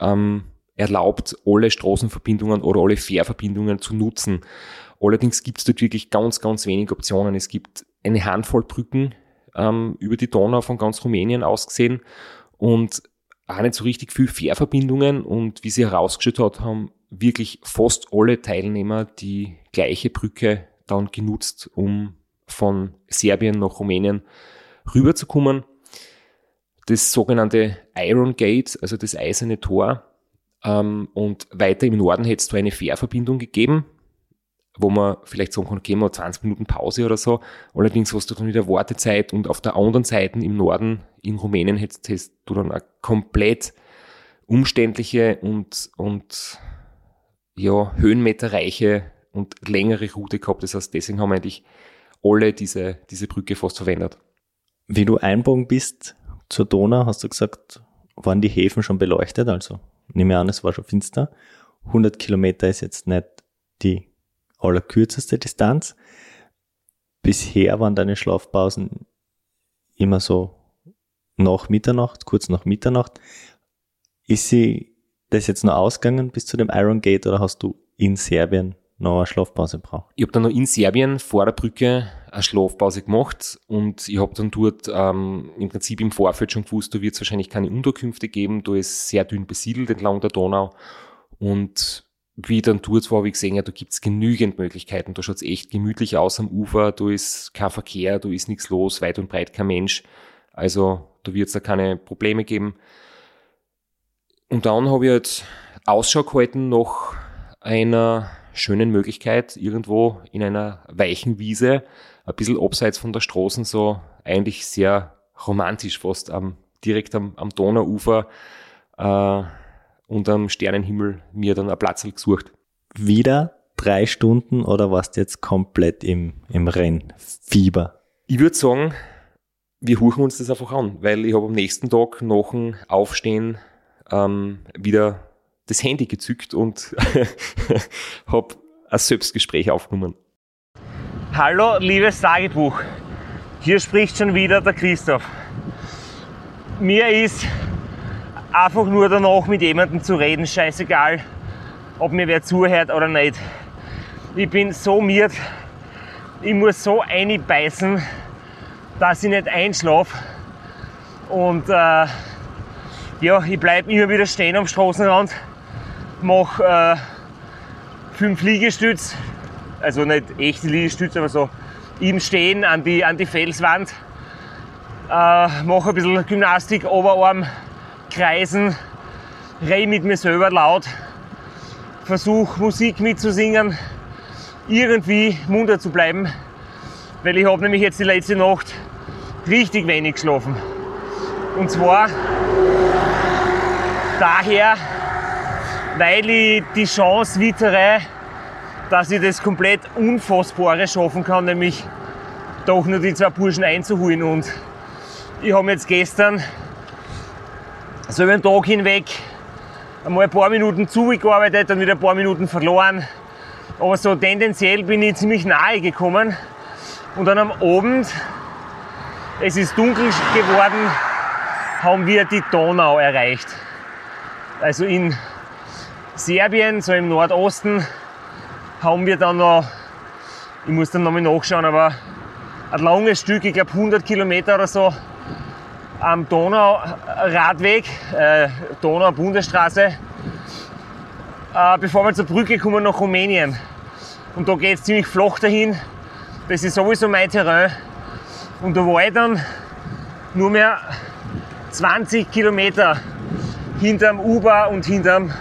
ähm, erlaubt, alle Straßenverbindungen oder alle Fährverbindungen zu nutzen. Allerdings gibt es dort wirklich ganz, ganz wenig Optionen. Es gibt eine Handvoll Brücken ähm, über die Donau von ganz Rumänien aus gesehen und auch nicht so richtig viel Fährverbindungen und wie sie herausgestellt hat, haben wirklich fast alle Teilnehmer die gleiche Brücke dann genutzt, um von Serbien nach Rumänien rüberzukommen. Das sogenannte Iron Gate, also das eiserne Tor. Ähm, und weiter im Norden hätte es da eine Fährverbindung gegeben, wo man vielleicht sagen kann, okay, mal 20 Minuten Pause oder so. Allerdings hast du dann wieder Wartezeit und auf der anderen Seite im Norden in Rumänien hättest, hättest du dann eine komplett umständliche und, und ja, höhenmeterreiche und längere Route gehabt. Das heißt, deswegen haben eigentlich alle diese, diese Brücke fast verwendet. Wie du einbogen bist zur Donau, hast du gesagt, waren die Häfen schon beleuchtet? Also nehme an, es war schon finster. 100 Kilometer ist jetzt nicht die allerkürzeste Distanz. Bisher waren deine Schlafpausen immer so nach Mitternacht, kurz nach Mitternacht. Ist sie das jetzt noch ausgegangen bis zu dem Iron Gate oder hast du in Serbien noch eine Schlafpause braucht. Ich habe dann noch in Serbien vor der Brücke eine Schlafpause gemacht und ich habe dann dort ähm, im Prinzip im Vorfeld schon gewusst, da wird es wahrscheinlich keine Unterkünfte geben, da ist sehr dünn besiedelt entlang der Donau und wie ich dann dort war, ich gesehen, ja, da gibt's genügend Möglichkeiten, da schaut's echt gemütlich aus am Ufer, da ist kein Verkehr, da ist nichts los, weit und breit kein Mensch, also da wird's da keine Probleme geben. Und dann habe ich halt Ausschau gehalten nach einer schönen Möglichkeit, irgendwo in einer weichen Wiese, ein bisschen abseits von der Straßen, so eigentlich sehr romantisch fast, am, direkt am, am Donauufer äh, und am Sternenhimmel mir dann ein Platz gesucht. Wieder drei Stunden oder warst du jetzt komplett im, im Rennfieber? Ich würde sagen, wir huchen uns das einfach an, weil ich habe am nächsten Tag nach dem Aufstehen ähm, wieder das Handy gezückt und habe ein Selbstgespräch aufgenommen. Hallo, liebes Tagebuch. Hier spricht schon wieder der Christoph. Mir ist einfach nur danach mit jemandem zu reden, scheißegal, ob mir wer zuhört oder nicht. Ich bin so miert, ich muss so einbeißen, dass ich nicht einschlafe. Und äh, ja, ich bleibe immer wieder stehen am Straßenrand mache äh, fünf Liegestütz, also nicht echte Liegestütz, aber so im Stehen an die, an die Felswand. Äh, mache ein bisschen Gymnastik, Oberarm, Kreisen, rede mit mir selber laut, versuche Musik mitzusingen, irgendwie munter zu bleiben, weil ich habe nämlich jetzt die letzte Nacht richtig wenig geschlafen. Und zwar daher, weil ich die Chance wittere, dass ich das komplett Unfassbare schaffen kann, nämlich doch nur die zwei Burschen einzuholen. Und ich habe jetzt gestern so über den Tag hinweg einmal ein paar Minuten zugearbeitet, dann wieder ein paar Minuten verloren. Aber so tendenziell bin ich ziemlich nahe gekommen. Und dann am Abend, es ist dunkel geworden, haben wir die Donau erreicht. Also in Serbien, so im Nordosten, haben wir dann noch, ich muss dann nochmal nachschauen, aber ein langes Stück, ich glaube 100 Kilometer oder so, am Donauradweg, äh, Donau-Bundesstraße, äh, bevor wir zur Brücke kommen nach Rumänien. Und da geht es ziemlich flach dahin. Das ist sowieso mein Terrain. Und da war ich dann nur mehr 20 Kilometer hinterm Uber und hinterm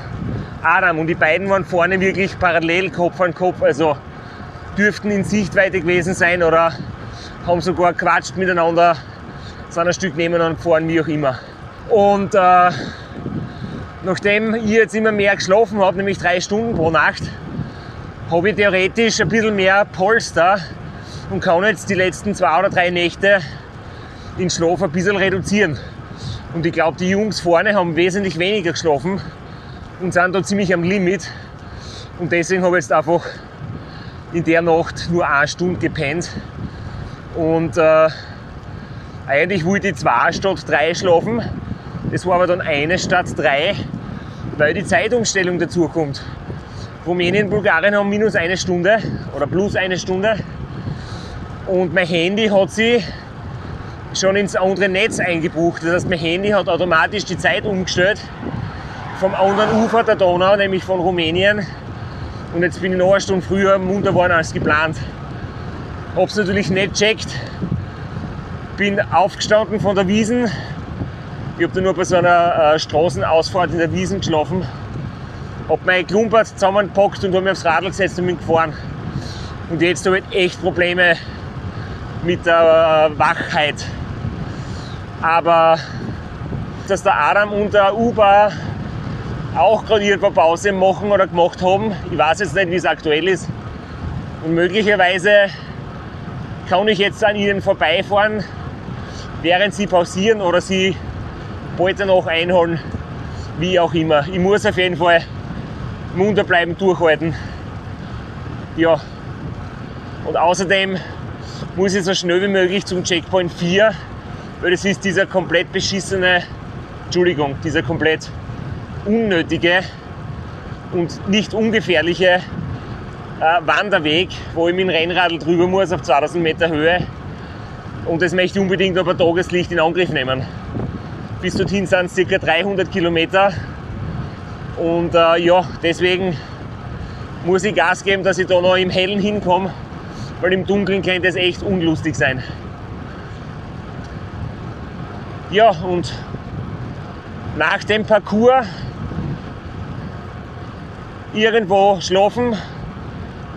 Adam. Und die beiden waren vorne wirklich parallel Kopf an Kopf, also dürften in Sichtweite gewesen sein oder haben sogar quatscht miteinander, ein Stück nebeneinander gefahren, wie auch immer. Und äh, nachdem ich jetzt immer mehr geschlafen habe, nämlich drei Stunden pro Nacht, habe ich theoretisch ein bisschen mehr Polster und kann jetzt die letzten zwei oder drei Nächte den Schlaf ein bisschen reduzieren. Und ich glaube, die Jungs vorne haben wesentlich weniger geschlafen und sind da ziemlich am Limit. Und deswegen habe ich jetzt einfach in der Nacht nur eine Stunde gepennt. Und äh, eigentlich wollte ich zwei statt drei schlafen. Das war aber dann eine statt drei, weil die Zeitumstellung dazu kommt. Rumänien und Bulgarien haben minus eine Stunde oder plus eine Stunde. Und mein Handy hat sich schon ins andere Netz eingebucht. Das heißt, mein Handy hat automatisch die Zeit umgestellt vom anderen Ufer der Donau, nämlich von Rumänien. Und jetzt bin ich noch eine Stunde früher munter geworden als geplant. Hab's natürlich nicht checkt. Bin aufgestanden von der Wiesen. Ich habe da nur bei so einer äh, Straßenausfahrt in der Wiesen geschlafen. Hab mein Klumpert zusammengepackt und habe mich aufs Radl gesetzt und bin gefahren. Und jetzt habe ich echt Probleme mit der äh, Wachheit. Aber dass der Adam und der Uber auch gerade irgendwo Pause machen oder gemacht haben. Ich weiß jetzt nicht, wie es aktuell ist. Und möglicherweise kann ich jetzt an ihnen vorbeifahren, während sie pausieren oder sie bald danach einholen, wie auch immer. Ich muss auf jeden Fall munter bleiben, durchhalten Ja, und außerdem muss ich so schnell wie möglich zum Checkpoint 4, weil das ist dieser komplett beschissene, Entschuldigung, dieser komplett unnötige und nicht ungefährliche äh, Wanderweg, wo ich mit dem Rennradl drüber muss auf 2000 Meter Höhe. Und das möchte ich unbedingt aber Tageslicht in Angriff nehmen. Bis dorthin sind es ca. 300 Kilometer. Und äh, ja, deswegen muss ich Gas geben, dass ich da noch im Hellen hinkomme, weil im Dunkeln könnte es echt unlustig sein. Ja, und nach dem Parcours irgendwo schlafen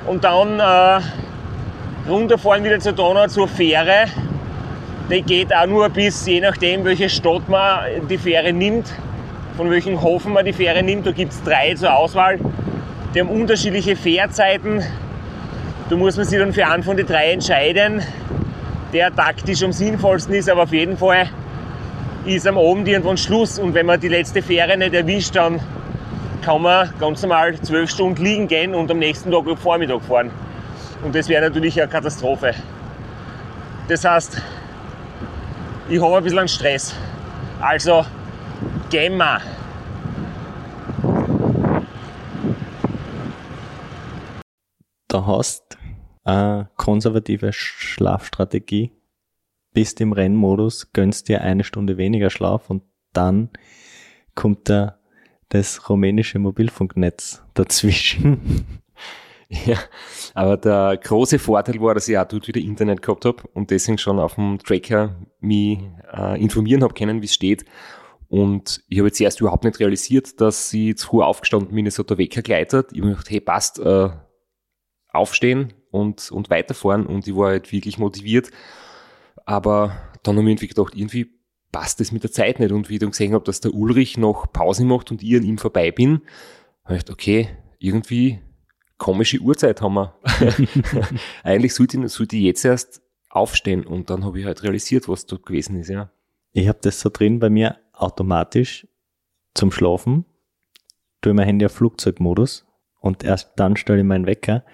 und dann äh, runterfahren wieder zur Donau zur Fähre. Die geht auch nur bis, je nachdem, welche Stadt man die Fähre nimmt, von welchem Hafen man die Fähre nimmt. Da gibt es drei zur Auswahl. Die haben unterschiedliche Fährzeiten. Da muss man sich dann für einen von den drei entscheiden, der taktisch am sinnvollsten ist, aber auf jeden Fall ist am Abend irgendwann Schluss und wenn man die letzte Fähre nicht erwischt, dann kann man ganz normal zwölf Stunden liegen gehen und am nächsten Tag am Vormittag fahren. Und das wäre natürlich eine Katastrophe. Das heißt, ich habe ein bisschen Stress. Also, gehen wir. Da hast eine konservative Schlafstrategie, bist im Rennmodus, gönnst dir eine Stunde weniger Schlaf und dann kommt da das rumänische Mobilfunknetz dazwischen. Ja, aber der große Vorteil war, dass ich auch dort wieder Internet gehabt habe und deswegen schon auf dem Tracker mich äh, informieren habe können, wie es steht. Und ich habe jetzt erst überhaupt nicht realisiert, dass sie zu früh aufgestanden bin, es hat der Wecker gleitet. Ich habe mir gedacht, hey, passt, äh, aufstehen und, und weiterfahren und ich war halt wirklich motiviert. Aber dann habe ich irgendwie gedacht, irgendwie passt das mit der Zeit nicht. Und wie ich dann gesehen habe, dass der Ulrich noch Pause macht und ich an ihm vorbei bin, habe ich gedacht, okay, irgendwie komische Uhrzeit haben wir. Eigentlich sollte ich, sollte ich jetzt erst aufstehen und dann habe ich halt realisiert, was dort gewesen ist, ja. Ich habe das so drin bei mir automatisch zum Schlafen, tue mein Handy auf Flugzeugmodus und erst dann stelle ich meinen Wecker.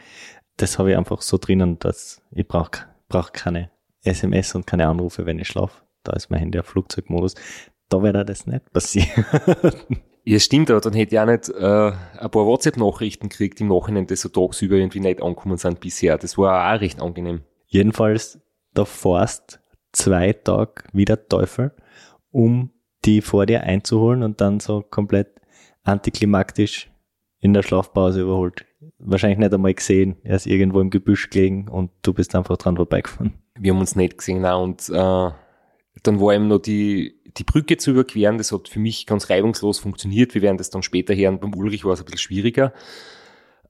Das habe ich einfach so drinnen, dass ich brauche brauch keine SMS und keine Anrufe, wenn ich schlafe. Da ist mein Handy auf Flugzeugmodus. Da wäre das nicht passieren. Ja, stimmt, aber dann hätte ich auch nicht äh, ein paar WhatsApp-Nachrichten gekriegt im Nachhinein, die so tagsüber irgendwie nicht angekommen sind bisher. Das war auch recht angenehm. Jedenfalls, da fährst zwei Tage wieder Teufel, um die vor dir einzuholen und dann so komplett antiklimaktisch in der Schlafpause überholt. Wahrscheinlich nicht einmal gesehen. Er ist irgendwo im Gebüsch gelegen und du bist einfach dran vorbeigefahren. Wir haben uns nicht gesehen, nein, und äh, dann war eben noch die, die Brücke zu überqueren, das hat für mich ganz reibungslos funktioniert. Wir werden das dann später hören. Beim Ulrich war es ein bisschen schwieriger.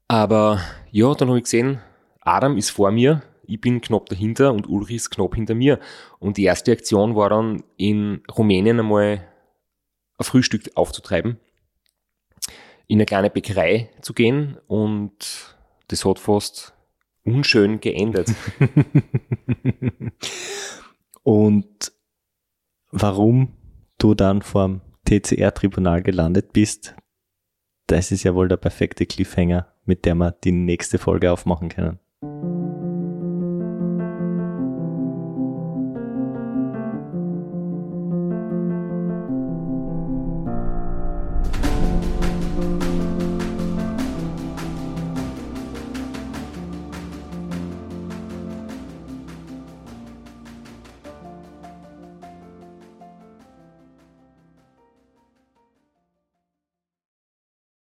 Aber ja, dann habe ich gesehen, Adam ist vor mir, ich bin knapp dahinter und Ulrich ist knapp hinter mir. Und die erste Aktion war dann in Rumänien einmal ein Frühstück aufzutreiben, in eine kleine Bäckerei zu gehen und das hat fast unschön geendet. und warum du dann vorm TCR-Tribunal gelandet bist, das ist ja wohl der perfekte Cliffhanger, mit der wir die nächste Folge aufmachen können.